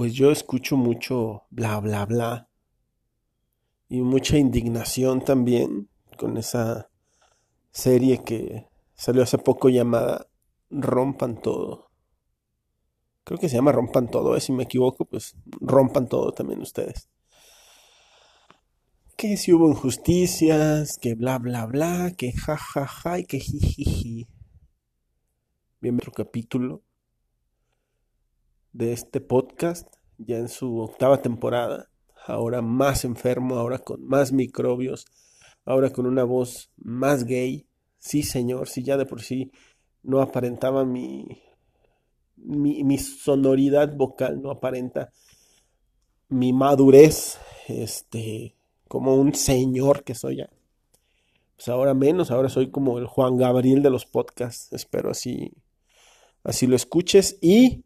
pues yo escucho mucho bla, bla, bla. Y mucha indignación también con esa serie que salió hace poco llamada Rompan Todo. Creo que se llama Rompan Todo, ¿eh? si me equivoco, pues rompan todo también ustedes. Que si hubo injusticias, que bla, bla, bla, que ja, ja, ja, y que jijiji. Bienvenido otro capítulo de este podcast, ya en su octava temporada, ahora más enfermo, ahora con más microbios, ahora con una voz más gay. Sí, señor, si ya de por sí no aparentaba mi, mi, mi sonoridad vocal, no aparenta mi madurez, este, como un señor que soy ya. Pues ahora menos, ahora soy como el Juan Gabriel de los podcasts. Espero así, así lo escuches y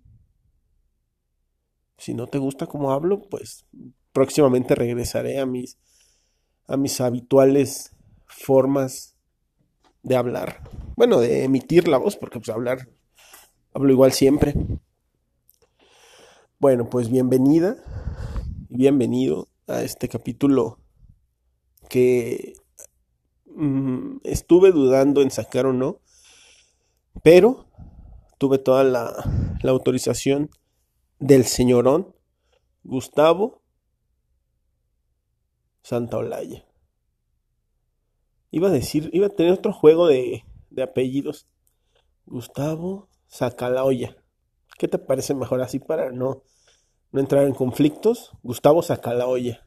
si no te gusta cómo hablo, pues próximamente regresaré a mis, a mis habituales formas de hablar. Bueno, de emitir la voz, porque pues hablar, hablo igual siempre. Bueno, pues bienvenida y bienvenido a este capítulo que mm, estuve dudando en sacar o no, pero tuve toda la, la autorización del señorón Gustavo Santaolalla. Iba a decir, iba a tener otro juego de, de apellidos. Gustavo Sacalaoya. ¿Qué te parece mejor así para no, no entrar en conflictos? Gustavo Sacalaoya.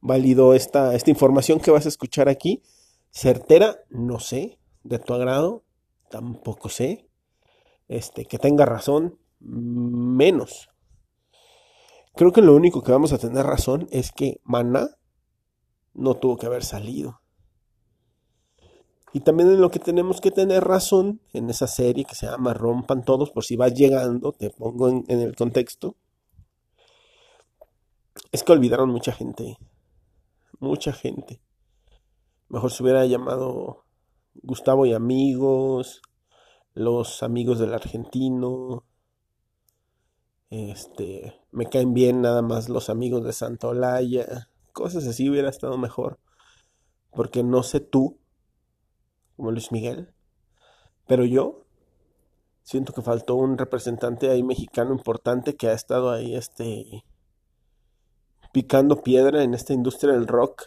Válido esta, esta información que vas a escuchar aquí. Certera, no sé. De tu agrado, tampoco sé. Este, que tenga razón, menos. Creo que lo único que vamos a tener razón es que Mana no tuvo que haber salido. Y también en lo que tenemos que tener razón en esa serie que se llama Rompan Todos, por si vas llegando, te pongo en el contexto, es que olvidaron mucha gente. Mucha gente. Mejor se hubiera llamado Gustavo y amigos, los amigos del argentino, este, me caen bien nada más los amigos de Santa Olaya, cosas así hubiera estado mejor. Porque no sé tú, como Luis Miguel, pero yo siento que faltó un representante ahí mexicano importante que ha estado ahí, este, picando piedra en esta industria del rock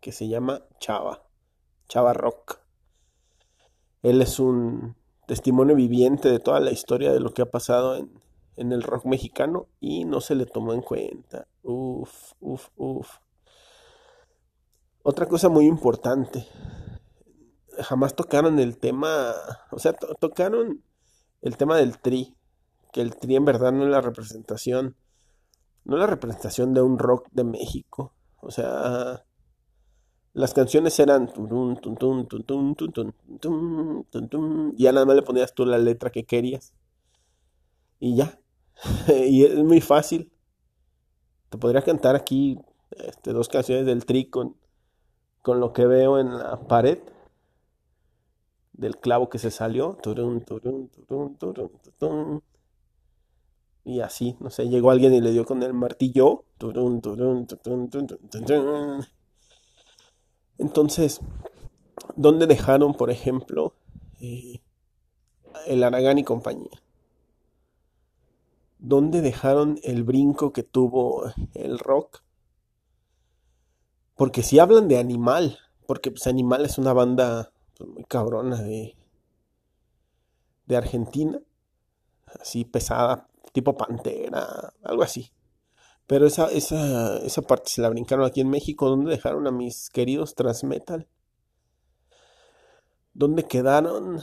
que se llama Chava, Chava Rock. Él es un testimonio viviente de toda la historia de lo que ha pasado en, en el rock mexicano y no se le tomó en cuenta. Uf, uf, uf. Otra cosa muy importante. Jamás tocaron el tema, o sea, to tocaron el tema del tri, que el tri en verdad no es la representación, no es la representación de un rock de México. O sea, las canciones eran y ya nada más le ponías tú la letra que querías. Y ya. y es muy fácil. Te podría cantar aquí este, dos canciones del tri con, lo que veo en la pared del clavo que se salió. Y así, no sé, llegó alguien y le dio con el martillo. Entonces, ¿dónde dejaron, por ejemplo, eh, el Aragán y compañía? ¿Dónde dejaron el brinco que tuvo el rock? Porque si hablan de Animal, porque pues Animal es una banda pues, muy cabrona de, de Argentina, así pesada, tipo Pantera, algo así. Pero esa, esa, esa parte se la brincaron aquí en México, donde dejaron a mis queridos Transmetal. ¿Dónde quedaron,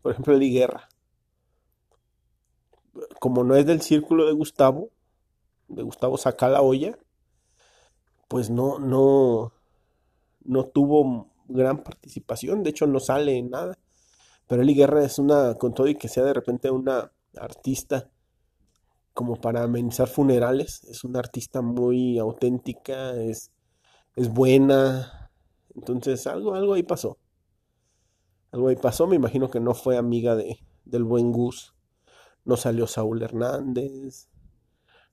por ejemplo, Eddie Guerra? Como no es del círculo de Gustavo, de Gustavo saca la olla, pues no, no, no tuvo gran participación, de hecho no sale en nada. Pero Eli Guerra es una, con todo y que sea de repente una artista como para amenizar funerales, es una artista muy auténtica, es, es buena, entonces algo, algo ahí pasó. Algo ahí pasó, me imagino que no fue amiga de, del buen Gus no salió Saúl Hernández,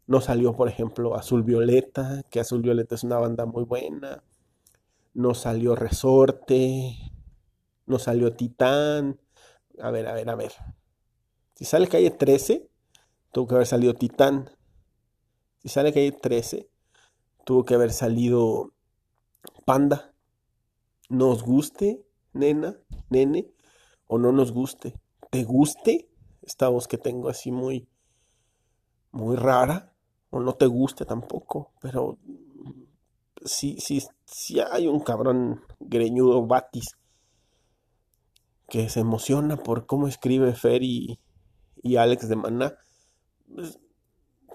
no salió, por ejemplo, Azul Violeta, que Azul Violeta es una banda muy buena, no salió Resorte, no salió Titán, a ver, a ver, a ver. Si sale calle 13, tuvo que haber salido Titán. Si sale calle 13, tuvo que haber salido Panda. Nos guste, nena, nene, o no nos guste. ¿Te guste? Esta voz que tengo así muy, muy rara. O no te guste tampoco. Pero si, si, si hay un cabrón greñudo Batis que se emociona por cómo escribe Fer y, Alex de Maná. Pues,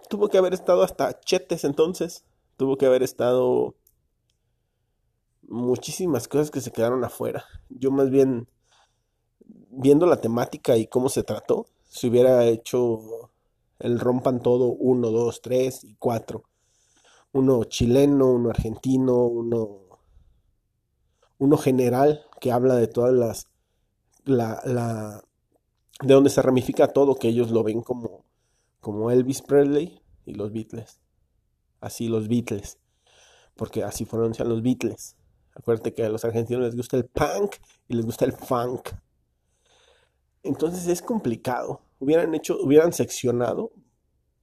tuvo que haber estado hasta Chetes entonces. Tuvo que haber estado muchísimas cosas que se quedaron afuera. Yo más bien, viendo la temática y cómo se trató, se hubiera hecho el rompan todo 1, 2, 3 y 4. Uno chileno, uno argentino, uno, uno general que habla de todas las la, la, de donde se ramifica todo, que ellos lo ven como, como Elvis Presley y los Beatles. Así los Beatles. Porque así pronuncian los Beatles. Acuérdate que a los argentinos les gusta el punk y les gusta el funk. Entonces es complicado. Hubieran hecho, hubieran seccionado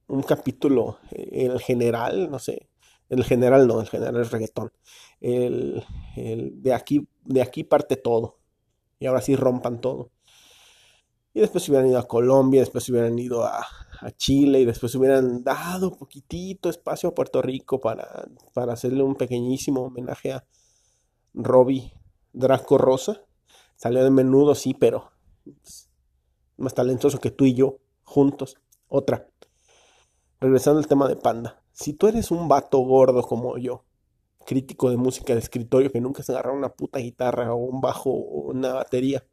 un capítulo, eh, el general, no sé, el general no, el general es reggaetón. El, el de aquí, de aquí parte todo y ahora sí rompan todo. Y después hubieran ido a Colombia, después hubieran ido a, Chile y después hubieran dado poquitito espacio a Puerto Rico para, para hacerle un pequeñísimo homenaje a Robbie Draco Rosa. Salió de menudo, sí, pero más talentoso que tú y yo juntos. Otra. Regresando al tema de Panda. Si tú eres un vato gordo como yo, crítico de música de escritorio que nunca se agarra una puta guitarra o un bajo o una batería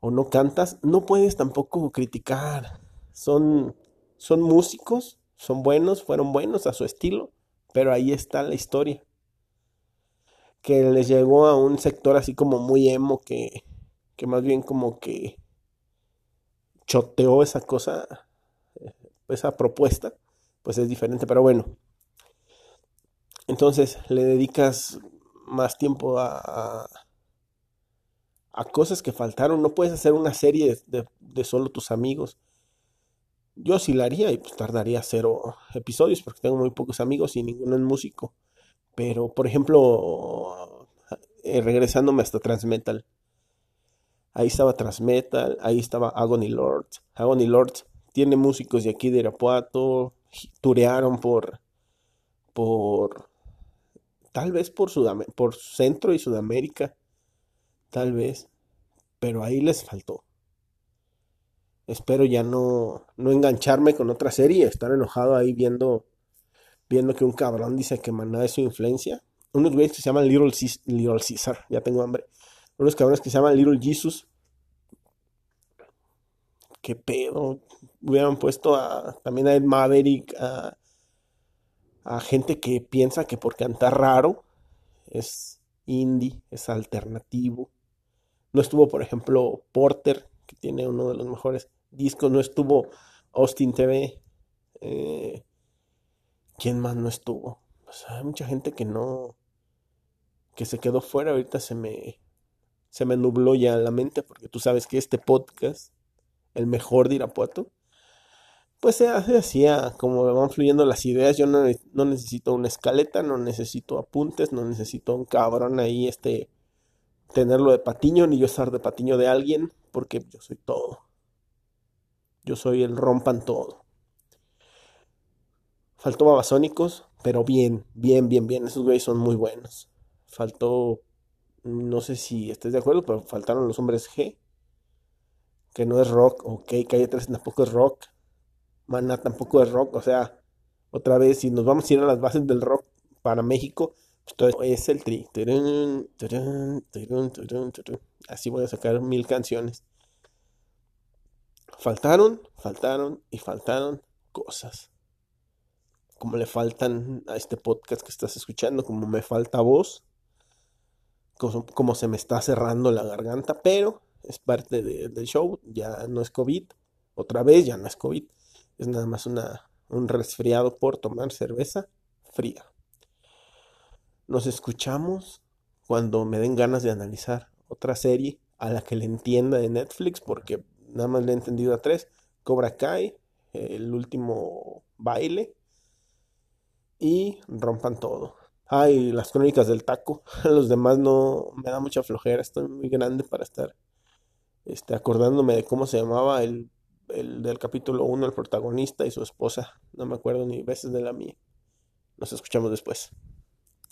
o no cantas, no puedes tampoco criticar. Son, son músicos, son buenos, fueron buenos a su estilo, pero ahí está la historia. Que les llegó a un sector así como muy emo, que, que más bien como que choteó esa cosa, esa propuesta, pues es diferente, pero bueno, entonces le dedicas más tiempo a, a, cosas que faltaron. No puedes hacer una serie de, solo tus amigos. Yo sí la haría y pues tardaría cero episodios porque tengo muy pocos amigos y ninguno es músico. Pero, por ejemplo, eh, regresándome hasta Transmetal. Ahí estaba Transmetal, ahí estaba Agony Lord. Agony Lord tiene músicos de aquí de Irapuato, turearon por, por Tal vez por, por Centro y Sudamérica. Tal vez. Pero ahí les faltó. Espero ya no, no engancharme con otra serie. Estar enojado ahí viendo, viendo que un cabrón dice que Maná es su influencia. Unos güeyes que se llaman Little, Little Caesar. Ya tengo hambre. Unos cabrones que se llaman Little Jesus. ¿Qué pedo? Hubieran puesto a, también a Ed Maverick, a a gente que piensa que por cantar raro es indie, es alternativo. No estuvo, por ejemplo, Porter, que tiene uno de los mejores discos, no estuvo Austin TV. Eh, ¿Quién más no estuvo? hay mucha gente que no, que se quedó fuera. Ahorita se me, se me nubló ya la mente porque tú sabes que este podcast, el mejor de Irapuato, pues se hace así, como van fluyendo las ideas. Yo no, no, necesito una escaleta, no necesito apuntes, no necesito un cabrón ahí, este, tenerlo de patiño, ni yo estar de patiño de alguien, porque yo soy todo. Yo soy el rompan todo. Faltó Babasónicos, pero bien, bien, bien, bien. Esos güeyes son muy buenos. Faltó, no sé si estés de acuerdo, pero faltaron los hombres G, que no es rock, ok, Calle 3 tampoco es rock Mana tampoco es rock, o sea, otra vez, si nos vamos a ir a las bases del rock para México, pues todo es el tri. Así voy a sacar mil canciones. Faltaron, faltaron y faltaron cosas. Como le faltan a este podcast que estás escuchando, como me falta voz, como, se me está cerrando la garganta, pero es parte del show, ya no es COVID, Otra vez ya no es COVID, es nada más una, un resfriado por tomar cerveza fría. Nos escuchamos cuando me den ganas de analizar otra serie a la que le entienda de Netflix, porque nada más le he entendido a tres. Cobra Kai, el último baile y rompan todo. Ay, las crónicas del taco. Los demás no me da mucha flojera. Estoy muy grande para estar este, acordándome de cómo se llamaba el, el del capítulo 1, el protagonista y su esposa. No me acuerdo ni veces de la mía. Nos escuchamos después.